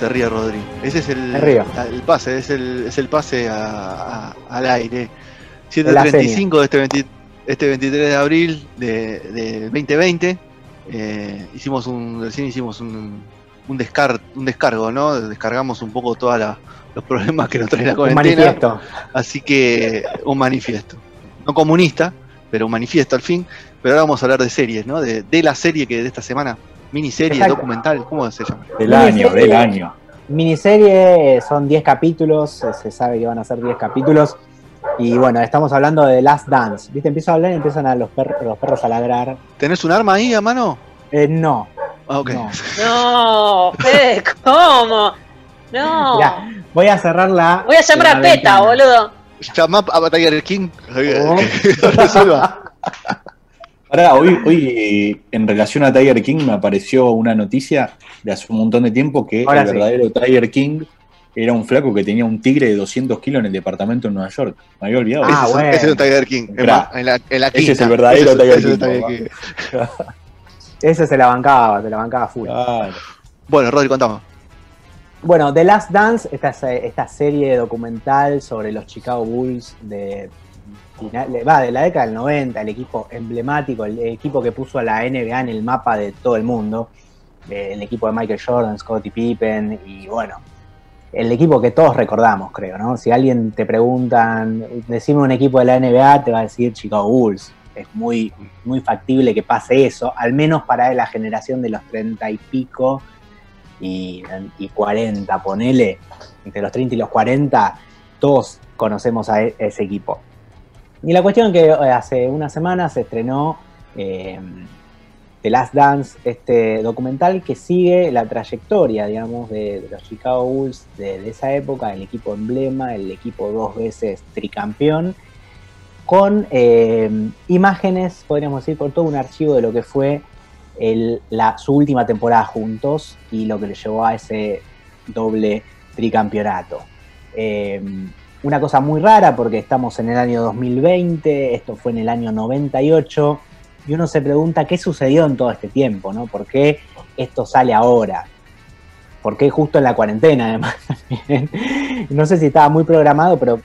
Se ríe Rodri. Ese es el, pase, es el, es el pase a- a- al aire. De la 7.35 de este, 20 este 23 de abril de, de 2020. Eh, hicimos un, recién hicimos un, un, descar, un descargo, ¿no? Descargamos un poco todos los problemas que nos trae la Un cuarentena. manifiesto. Así que un manifiesto. No comunista, pero un manifiesto al fin. Pero ahora vamos a hablar de series, ¿no? De, de la serie que de esta semana, miniserie, Exacto. documental, ¿cómo se llama? Del año, del año. Miniserie, eh, son 10 capítulos, eh, se sabe que van a ser 10 capítulos. Y bueno, estamos hablando de Last Dance. ¿Viste? Empiezo a hablar y empiezan a los, per- los perros a ladrar. ¿Tenés un arma ahí a mano? Eh, no, Ah, ok. no. No, Fede, ¿cómo? No. Mirá, voy a cerrar la. Voy a llamar la a PETA, ventana. boludo. Llama a Tiger King. Oh. Ahora, hoy, hoy eh, en relación a Tiger King me apareció una noticia de hace un montón de tiempo que Ahora el sí. verdadero Tiger King era un flaco que tenía un tigre de 200 kilos en el departamento en Nueva York. Me había olvidado. Ah, ese, es, bueno. ese es un Tiger King. Es Mirá. más, en la, en la Ese es el verdadero Ese es- Tiger ese es King, Tiger. King. Ese se la bancaba, se la bancaba full. Claro. Bueno, Rodri, contamos. Bueno, The Last Dance, esta, esta serie documental sobre los Chicago Bulls de, va, de la década del 90, el equipo emblemático, el equipo que puso a la NBA en el mapa de todo el mundo, eh, el equipo de Michael Jordan, Scottie Pippen y bueno, el equipo que todos recordamos, creo, ¿no? Si alguien te preguntan, decime un equipo de la NBA, te va a decir Chicago Bulls. Es muy, muy factible que pase eso, al menos para la generación de los 30 y pico y, y 40, ponele, entre los 30 y los 40, todos conocemos a e- ese equipo. Y la cuestión que eh, hace una semana se estrenó eh, The Last Dance, este documental que sigue la trayectoria, digamos, de, los Chicago Bulls de, esa época, el equipo emblema, el equipo dos veces tricampeón, con eh, imágenes, podríamos decir, con todo un archivo de lo que fue la, su última temporada juntos y lo que le llevó a ese doble tricampeonato. Una cosa muy rara porque estamos en el año 2020, esto fue en el año 98, y uno se pregunta qué sucedió en todo este tiempo, ¿no? ¿Por qué esto sale ahora? ¿Por qué justo en la cuarentena, además? no sé si estaba muy programado, pero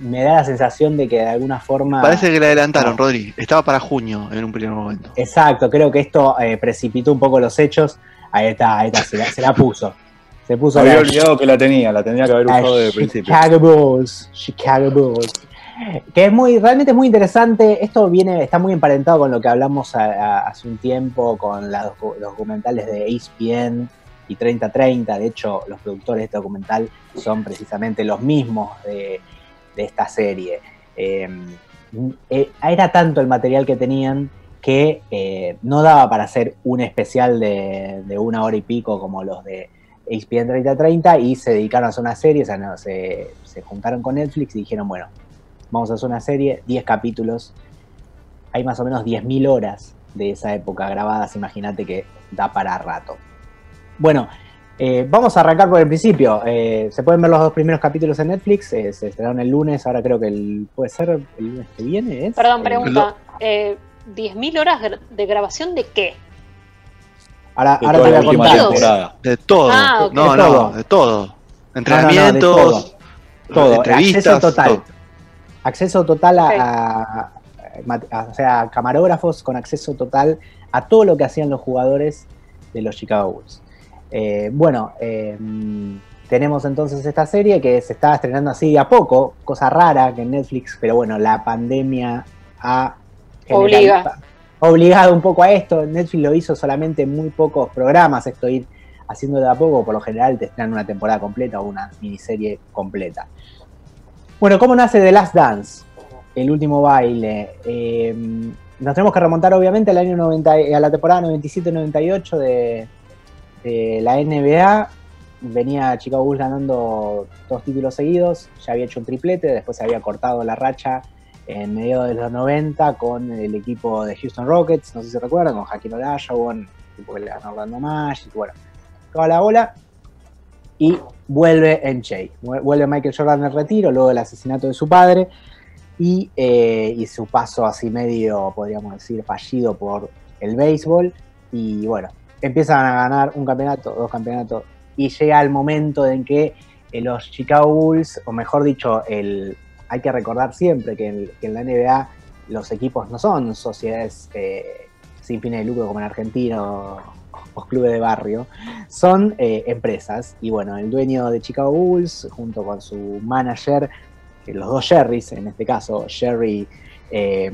me da la sensación de que de alguna forma... Parece que le adelantaron, no. Rodri. Estaba para junio en un primer momento. Exacto, creo que esto eh, precipitó un poco los hechos. Ahí está, ahí está, se la, se la puso. Se puso había la- olvidado que la tenía, la tenía que haber usado desde el principio. Chicago Bulls, Chicago Bulls. Que es muy, realmente es muy interesante. Esto viene, está muy emparentado con lo que hablamos a- a- hace un tiempo, con la los documentales de ESPN y 3030. De hecho, los productores de este documental son precisamente los mismos de, de esta serie. Eh, eh, era tanto el material que tenían que eh, no daba para hacer un especial de, de una hora y pico como los de ESPN 3030 y se dedicaron a hacer una serie, o sea, no, se, se juntaron con Netflix y dijeron, bueno, vamos a hacer una serie, 10 capítulos, hay más o menos 10.000 horas de esa época grabadas, imagínate que da para rato. Bueno, eh, vamos a arrancar por el principio. Eh, se pueden ver los dos primeros capítulos en Netflix, eh, se estrenaron el lunes, ahora creo que el, puede ser el lunes que viene. ¿es? Perdón, pregunta. Eh, ¿10.000 horas de grabación de qué? Ahora De ahora toda te la voy a última contar. Temporada. De todo. Ah, ok. No, De no, todo. de todo. No, no, no, de Entrenamientos, todo. Todo, entrevistas, acceso total. todo. Acceso total a, o sea, camarógrafos con acceso total a todo lo que hacían los jugadores de los Chicago Bulls. Eh, bueno, eh, tenemos entonces esta serie que se estaba estrenando así de a poco, cosa rara que en Netflix, pero bueno, la pandemia ha Obliga. Obligado un poco a esto. Netflix lo hizo solamente en muy pocos programas, esto ir haciendo de a poco, por lo general te estrenan una temporada completa o una miniserie completa. Bueno, ¿cómo nace The Last Dance? El último baile. Eh, nos tenemos que remontar obviamente al año 90, y- a la temporada 97-98 de, de la NBA. Venía Chicago Bulls ganando dos títulos seguidos, ya había hecho un triplete, después se había cortado la racha en medio de los 90 con el equipo de Houston Rockets, no sé si recuerdan, con Hakeem Olajuwon, equipo que le ganó Orlando Magic, bueno, toda la bola. Y vuelve en Shea. Vuelve Michael Jordan al retiro, luego del asesinato de su padre y, eh, y su paso así medio, podríamos decir, fallido por el béisbol. Y bueno, empiezan a ganar un campeonato, dos campeonatos, y llega el momento en que eh, los Chicago Bulls, o mejor dicho, el, hay que recordar siempre que en, la NBA los equipos no son sociedades eh, sin fines de lucro como en Argentina o, clubes de barrio, son eh, empresas. Y bueno, el dueño de Chicago Bulls, junto con su manager, que los dos Jerrys, en este caso, Jerry eh,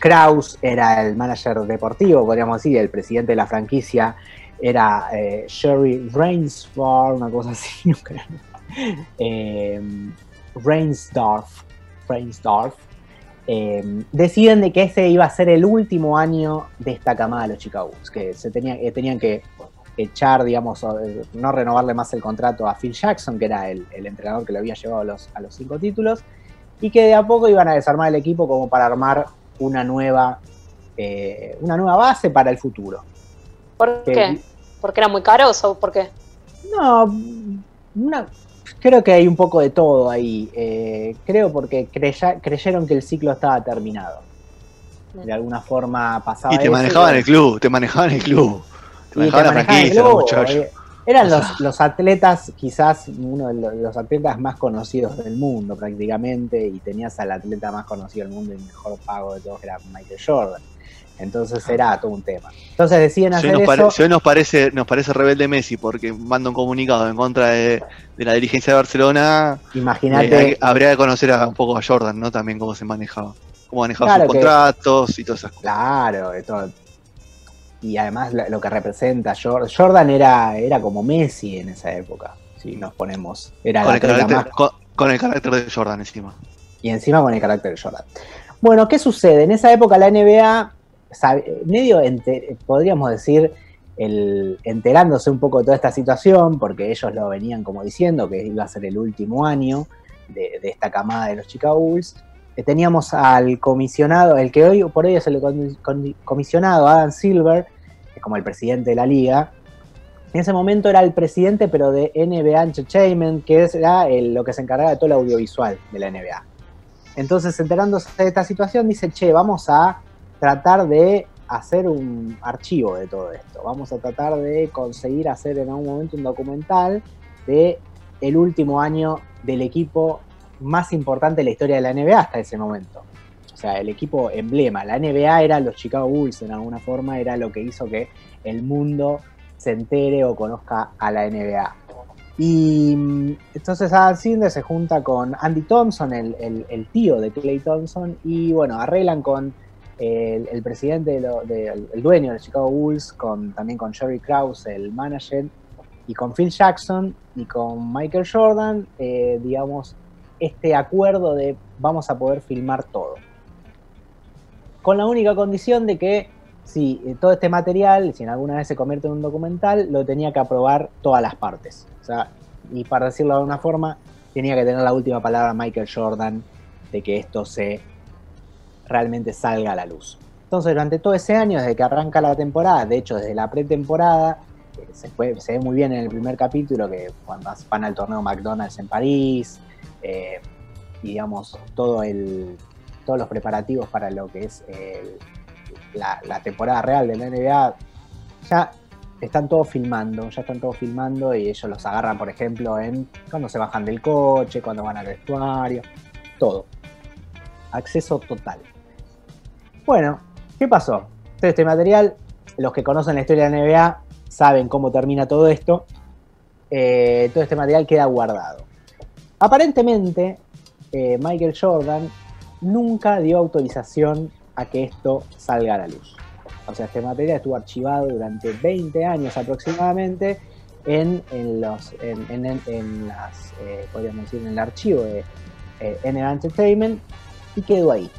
Kraus era el manager deportivo, podríamos decir, el presidente de la franquicia era eh, Jerry Rainsford, una cosa así, nunca eh, Reinsdorf, Reinsdorf eh, deciden de que ese iba a ser el último año de esta camada de los Chicago Bulls, que se tenía, eh, tenían que echar, digamos, eh, no renovarle más el contrato a Phil Jackson, que era el, el entrenador que lo había llevado a los, a los cinco títulos, y que de a poco iban a desarmar el equipo como para armar una nueva, eh, una nueva base para el futuro. ¿Por Que- qué? ¿Porque era muy caros o por qué? No, una- creo que hay un poco de todo ahí. eh, creo porque creya- creyeron que el ciclo estaba terminado. De alguna forma pasaba Y te eso manejaban y- el club, te manejaban el club. Te manejaban la franquicia, muchachos. eh, Eran los, los atletas, quizás uno de los, los atletas más conocidos del mundo prácticamente, y tenías al atleta más conocido del mundo y mejor pago de todos, que era Michael Jordan. Entonces era todo un tema. Entonces deciden Si hacer hoy, nos eso. hoy nos parece, nos parece rebelde Messi porque manda un comunicado en contra de, de la dirigencia de Barcelona, Imagínate. eh, habría que conocer a- un poco a Jordan, ¿no? También cómo se manejaba. Cómo manejaba Claro sus que- contratos y todas esas cosas. Claro, de todo. Y además lo lo que representa Jordan, Jordan era, era como Messi en esa época, si nos ponemos. Era Con el carácter, más- con, con el carácter de Jordan encima. y encima con el carácter de Jordan. Bueno, ¿qué sucede? En esa época la NBA, medio ente- podríamos decir, enterándose un poco de toda esta situación, porque ellos lo venían como diciendo que iba a ser el último año de, esta camada de los Chicago Bulls, eh, teníamos al comisionado, el que hoy por hoy es el comisionado, Adam Silver, como el presidente de la liga. En ese momento era el presidente, pero de NBA Entertainment, que era lo que se encargaba de todo el audiovisual de la NBA. Entonces, enterándose de esta situación, dice, che, vamos a tratar de hacer un archivo de todo esto. Vamos a tratar de conseguir hacer en algún momento un documental de el último año del equipo más importante de la historia de la NBA hasta ese momento. O sea, el equipo emblema. La NBA era los Chicago Bulls en alguna forma, era lo que hizo que el mundo se entere o conozca a la NBA. Y mm, entonces Adam se junta con Andy Thompson, el tío de Clay Thompson, y bueno, arreglan con el, presidente, de el dueño de Chicago Bulls, con, también con Jerry Krause, el manager, y con Phil Jackson y con Michael Jordan, eh, digamos, este acuerdo de vamos a poder filmar todo. Con la única condición de que si eh, todo este material, si en alguna vez se convierte en un documental, lo tenía que aprobar todas las partes. O sea, y para decirlo de alguna forma, tenía que tener la última palabra Michael Jordan de que esto se realmente salga a la luz. Entonces, durante todo ese año, desde que arranca la temporada, de hecho, desde la pretemporada, eh, se, puede- se ve muy bien en el primer capítulo que cuando van al torneo McDonald's en París, eh, digamos, todo el, todos los preparativos para lo que es la temporada real de la NBA, ya están todos filmando, ya están todos filmando y ellos los agarran, por ejemplo, en cuando se bajan del coche, cuando van al vestuario, todo. Acceso total. Bueno, ¿qué pasó? Todo este material, los que conocen la historia de la NBA saben cómo termina todo esto. Eh, todo este material queda guardado. Aparentemente, eh, Michael Jordan nunca dio autorización a que esto salga a la luz. O sea, este material estuvo archivado durante 20 años aproximadamente en, en los, en, en- en las, eh, podríamos decir, en el archivo de NBA Entertainment y quedó ahí.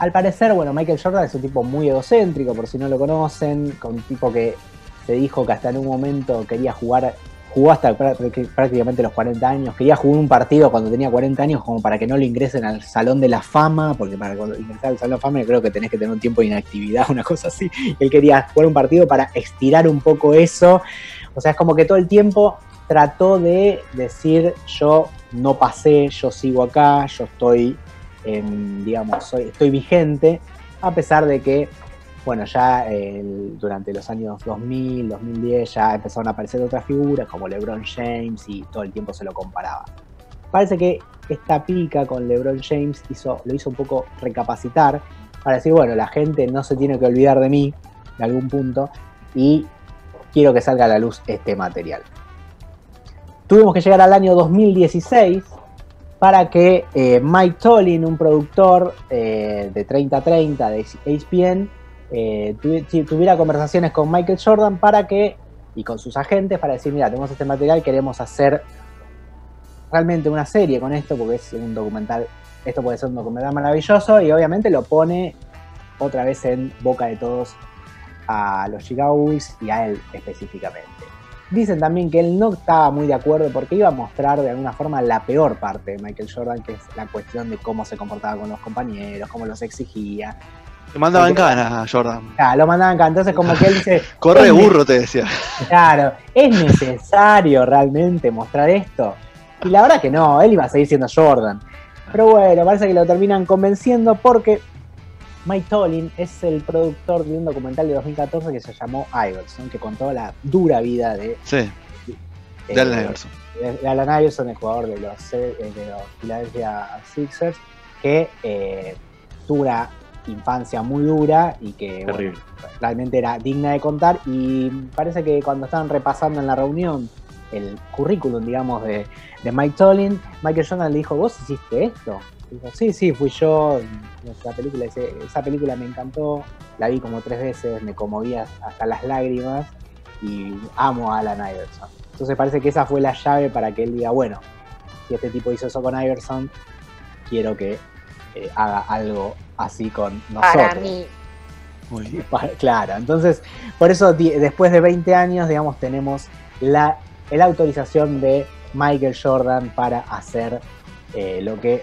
Al parecer, bueno, Michael Jordan es un tipo muy egocéntrico, por si no lo conocen, con un tipo que se dijo que hasta en un momento quería jugar, jugó hasta prá- prá- prácticamente los 40 años, quería jugar un partido cuando tenía 40 años como para que no lo ingresen al Salón de la Fama, porque para ingresar al Salón de la Fama creo que tenés que tener un tiempo de inactividad, una cosa así. Él quería jugar un partido para estirar un poco eso. O sea, es como que todo el tiempo trató de decir yo no pasé, yo sigo acá, yo estoy, em, digamos, soy, estoy vigente, a pesar de que, bueno, ya durante los años 2000, 2010 ya empezaron a aparecer otras figuras como LeBron James y todo el tiempo se lo comparaba. Parece que esta pica con LeBron James hizo, lo hizo un poco recapacitar para decir, bueno, la gente no se tiene que olvidar de mí de algún punto y quiero que salga a la luz este material. Tuvimos que llegar al año 2016 para que eh, Mike Tollin, un productor eh, de 3030 de ESPN, eh, tuvi- tu- tuviera conversaciones con Michael Jordan para que, y con sus agentes, para decir, mira, tenemos este material, queremos hacer realmente una serie con esto, porque es un documental, esto puede ser un documental maravilloso, y obviamente lo pone otra vez en boca de todos a los Chicago Bulls y a él específicamente. Dicen también que él no estaba muy de acuerdo porque iba a mostrar de alguna forma la peor parte de Michael Jordan, que es la cuestión de cómo se comportaba con los compañeros, cómo los exigía. Te mandaba en Porque- cana, Jordan. Claro, lo mandaban acá. Entonces, como que él dice, Corre burro, te decía. claro, ¿es necesario realmente mostrar esto? Y la verdad que no, él iba a seguir siendo Jordan. Pero bueno, parece que lo terminan convenciendo porque Mike Tollin es el productor de un documental de 2014 que se llamó Iverson, que contó la dura vida de, Sí, eh, de Allen Iverson. de- de Alan Iverson, el jugador de los, eh, de los Philadelphia Sixers, que eh, tuvo una infancia muy dura y que bueno, realmente era digna de contar. Y parece que cuando estaban repasando en la reunión el currículum, digamos, de, de Mike Tollin, Michael Jordan le dijo, ¿vos hiciste esto? Dijo, sí, sí, fui yo. Esa película, ese- esa película me encantó, la vi como tres veces, me conmovía hasta las lágrimas y amo a Alan Iverson. Entonces parece que esa fue la llave para que él diga, bueno, si este tipo hizo eso con Iverson, quiero que eh, haga algo así con nosotros. Para mí. Muy bien. Pa- Claro, entonces, por eso después de 20 años, digamos, tenemos la, la autorización de Michael Jordan para hacer eh, lo que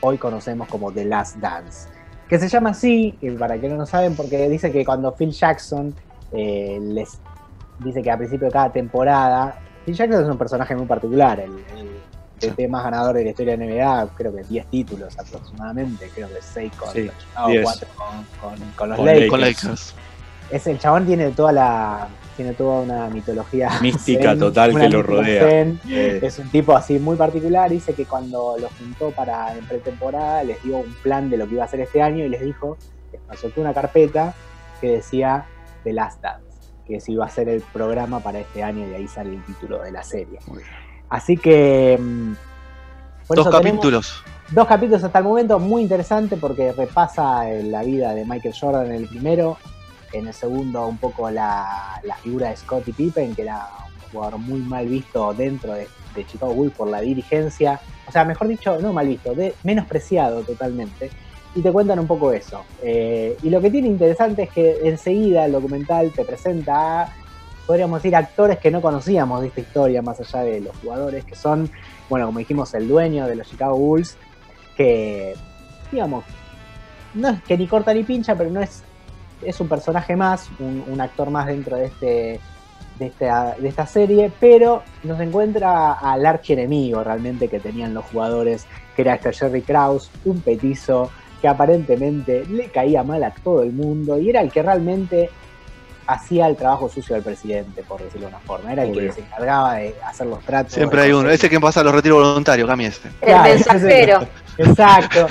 hoy conocemos como The Last Dance. Que se llama así, y para que no lo saben, porque dice que cuando Phil Jackson eh, les dice que a principio de cada temporada, Phil Jackson es un personaje muy particular, el, el Sí. Más ganador de la historia de NBA, creo que 10 títulos aproximadamente, creo que 6 con Sí, los Chicago, 10. 4 con, con- con los Con Lakers. Lakers. Es el chabón tiene toda la tiene toda una mitología Mística zen, total que lo rodea. zen. Eh, Es un tipo así muy particular. Dice que cuando los juntó para en pretemporada les dio un plan de lo que iba a hacer este año y les dijo, les soltó una carpeta que decía The Last Dance, que se iba a ser el programa para este año y ahí sale el título de la serie. Así que mm, Dos capítulos. Dos capítulos hasta el momento, muy interesante porque repasa eh, la vida de Michael Jordan en el primero, en el segundo un poco la, la figura de Scottie Pippen, que era un jugador muy mal visto dentro de, Chicago Bulls por la dirigencia, o sea, mejor dicho, no mal visto, de, menospreciado totalmente, y te cuentan un poco eso. Eh, y lo que tiene interesante es que enseguida el documental te presenta a, podríamos decir, actores que no conocíamos de esta historia, más allá de los jugadores, que son, bueno, como dijimos, el dueño de los Chicago Bulls, que, digamos, no que ni corta ni pincha, pero no es, es un personaje más, un, un actor más dentro de este de esta, de esta serie, pero nos encuentra al archienemigo realmente que tenían los jugadores, que era este Jerry Krause, un petizo que aparentemente le caía mal a todo el mundo y era el que realmente hacía el trabajo sucio del presidente, por decirlo de una forma. Era el que se encargaba de hacer los tratos. Siempre hay uno. Ese que pasa los retiros voluntarios, Cami este. El Claro, mensajero. Exacto.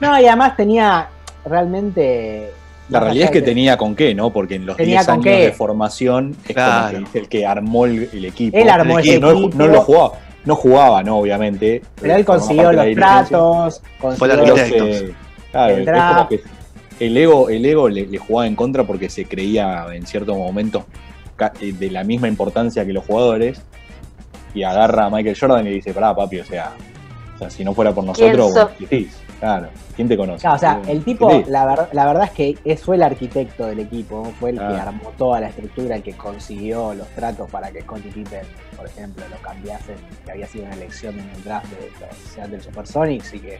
No, y además tenía, realmente. La realidad es que tenía con qué, ¿no? Porque en los Tenía 10 con años qué. de formación es Claro. como que el que armó el, el equipo. Él armó el no, equipo, no lo jugaba, no jugaba, ¿no? Obviamente. pero él consiguió los el consiguió- arquitecto. se- claro, El es draft. como que el ego, el ego le, le jugaba en contra porque se creía en ciertos momentos eh, de la misma importancia que los jugadores. Y agarra a Michael Jordan y le dice, pará, papi, o sea, o sea si no fuera por ¿Quién nosotros, vos. Claro, ¿quién te conoce? O sea, el tipo, la, ver- la verdad es que fue el arquitecto del equipo, fue el que Ah. armó toda la estructura, el que consiguió los tratos para que Scottie Pippen, por ejemplo, lo cambiasen, que había sido una elección en el draft de la Seattle Supersonics y que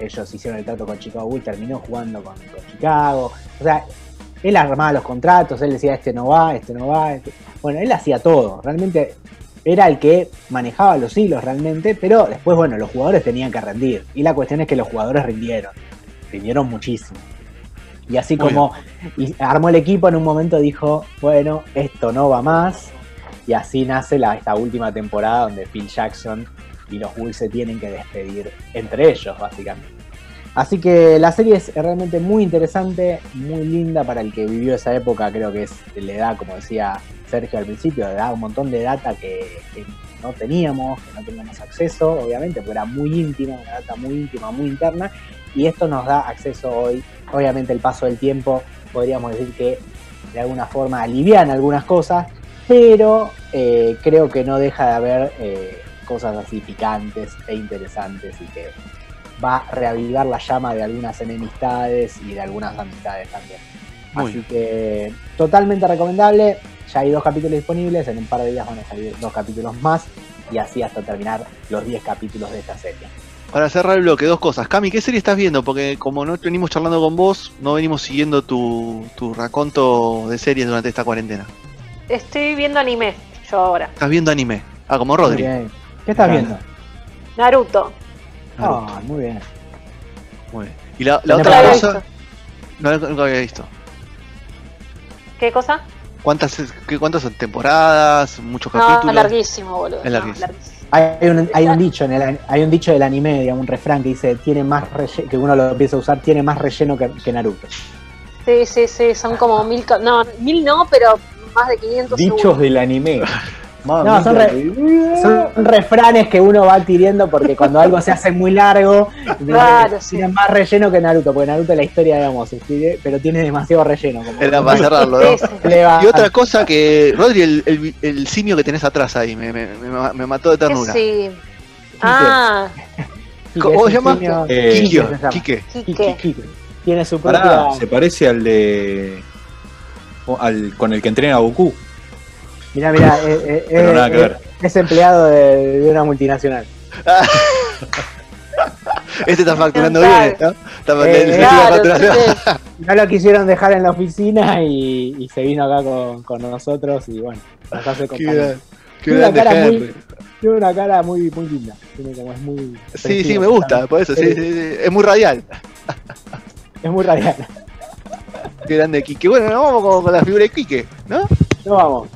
ellos hicieron el trato con Chicago Bulls, terminó jugando con, con Chicago. O sea, él armaba los contratos, él decía este no va, este no va. este- Bueno, él hacía todo, realmente era el que manejaba los hilos realmente, pero después, bueno, los jugadores tenían que rendir. Y la cuestión es que los jugadores rindieron, rindieron muchísimo. Y así Muy como y armó el equipo, en un momento dijo, bueno, esto no va más. Y así nace la, esta última temporada donde Phil Jackson y los Bulls se tienen que despedir entre ellos, básicamente. Así que la serie es realmente muy interesante, muy linda para el que vivió esa época, creo que es, le da, como decía Sergio al principio, da un montón de data que, que no teníamos, que no teníamos acceso, obviamente, porque era muy íntima, una data muy íntima, muy interna, y esto nos da acceso hoy, obviamente el paso del tiempo, podríamos decir que de alguna forma alivian algunas cosas, pero eh, creo que no deja de haber eh, cosas así picantes e interesantes y que va a reavivar la llama de algunas enemistades y de algunas amistades también. Muy Así que totalmente recomendable. Ya hay dos capítulos disponibles, en un par de días van a salir dos capítulos más y así hasta terminar los 10 capítulos de esta serie. Para cerrar el bloque, dos cosas. Cami, ¿qué serie estás viendo? Porque como no venimos charlando con vos, no venimos siguiendo tu, tu raconto de series durante esta cuarentena. Estoy viendo anime, yo ahora. Estás viendo anime. Ah, como Muy Rodri. bien. ¿Qué estás viendo? Naruto. Naruto. Ah, muy bien. Muy bien. Y la, la ¿Qué otra cosa. No, nunca había visto. ¿Qué cosa? ¿Cuántas, qué, ¿Cuántas son temporadas? ¿Muchos No, capítulos? larguísimo, boludo. Es no, larguísimo. Hay un, hay un dicho en el, hay un dicho del anime, digamos, un refrán que dice tiene más relleno, que uno lo empieza a usar, tiene más relleno que, que Naruto. Sí, sí, sí, son como mil. No, mil no, pero más de 500 Dichos seguro. del anime. No, son, re- son refranes que uno va adquiriendo porque cuando algo se hace muy largo, Claro, sí. tiene más relleno que Naruto, porque Naruto la historia, digamos, pero tiene demasiado relleno. Como Era para cerrarlo, ¿no? Sí, sí. le va- Y otra cosa que, Rodri, el, el- el simio que tenés atrás ahí, me, me- me- me mató de ternura. sí. Ah, ¿Cómo es se llama? Eh, Kikio. Quique. Tiene su propia. Pará, se parece al de. al- con el que entrena a Goku. Mirá, mirá, eh, eh, eh, eh, es empleado de, de una multinacional. Este está facturando bien, ¿no? Está, Eh, le- le facturando. No lo quisieron dejar en la oficina y, y se vino acá con, con nosotros y bueno, nos hace compañía. Tiene una grande cara muy-. Tiene una cara muy, muy linda. Tiene como es muy. Sí, sí, me gusta, también. por eso, sí, Sí. sí. Es muy radial. Es muy radial. Qué grande Quique. Bueno, vamos con, con la figura de Quique, ¿no? No vamos.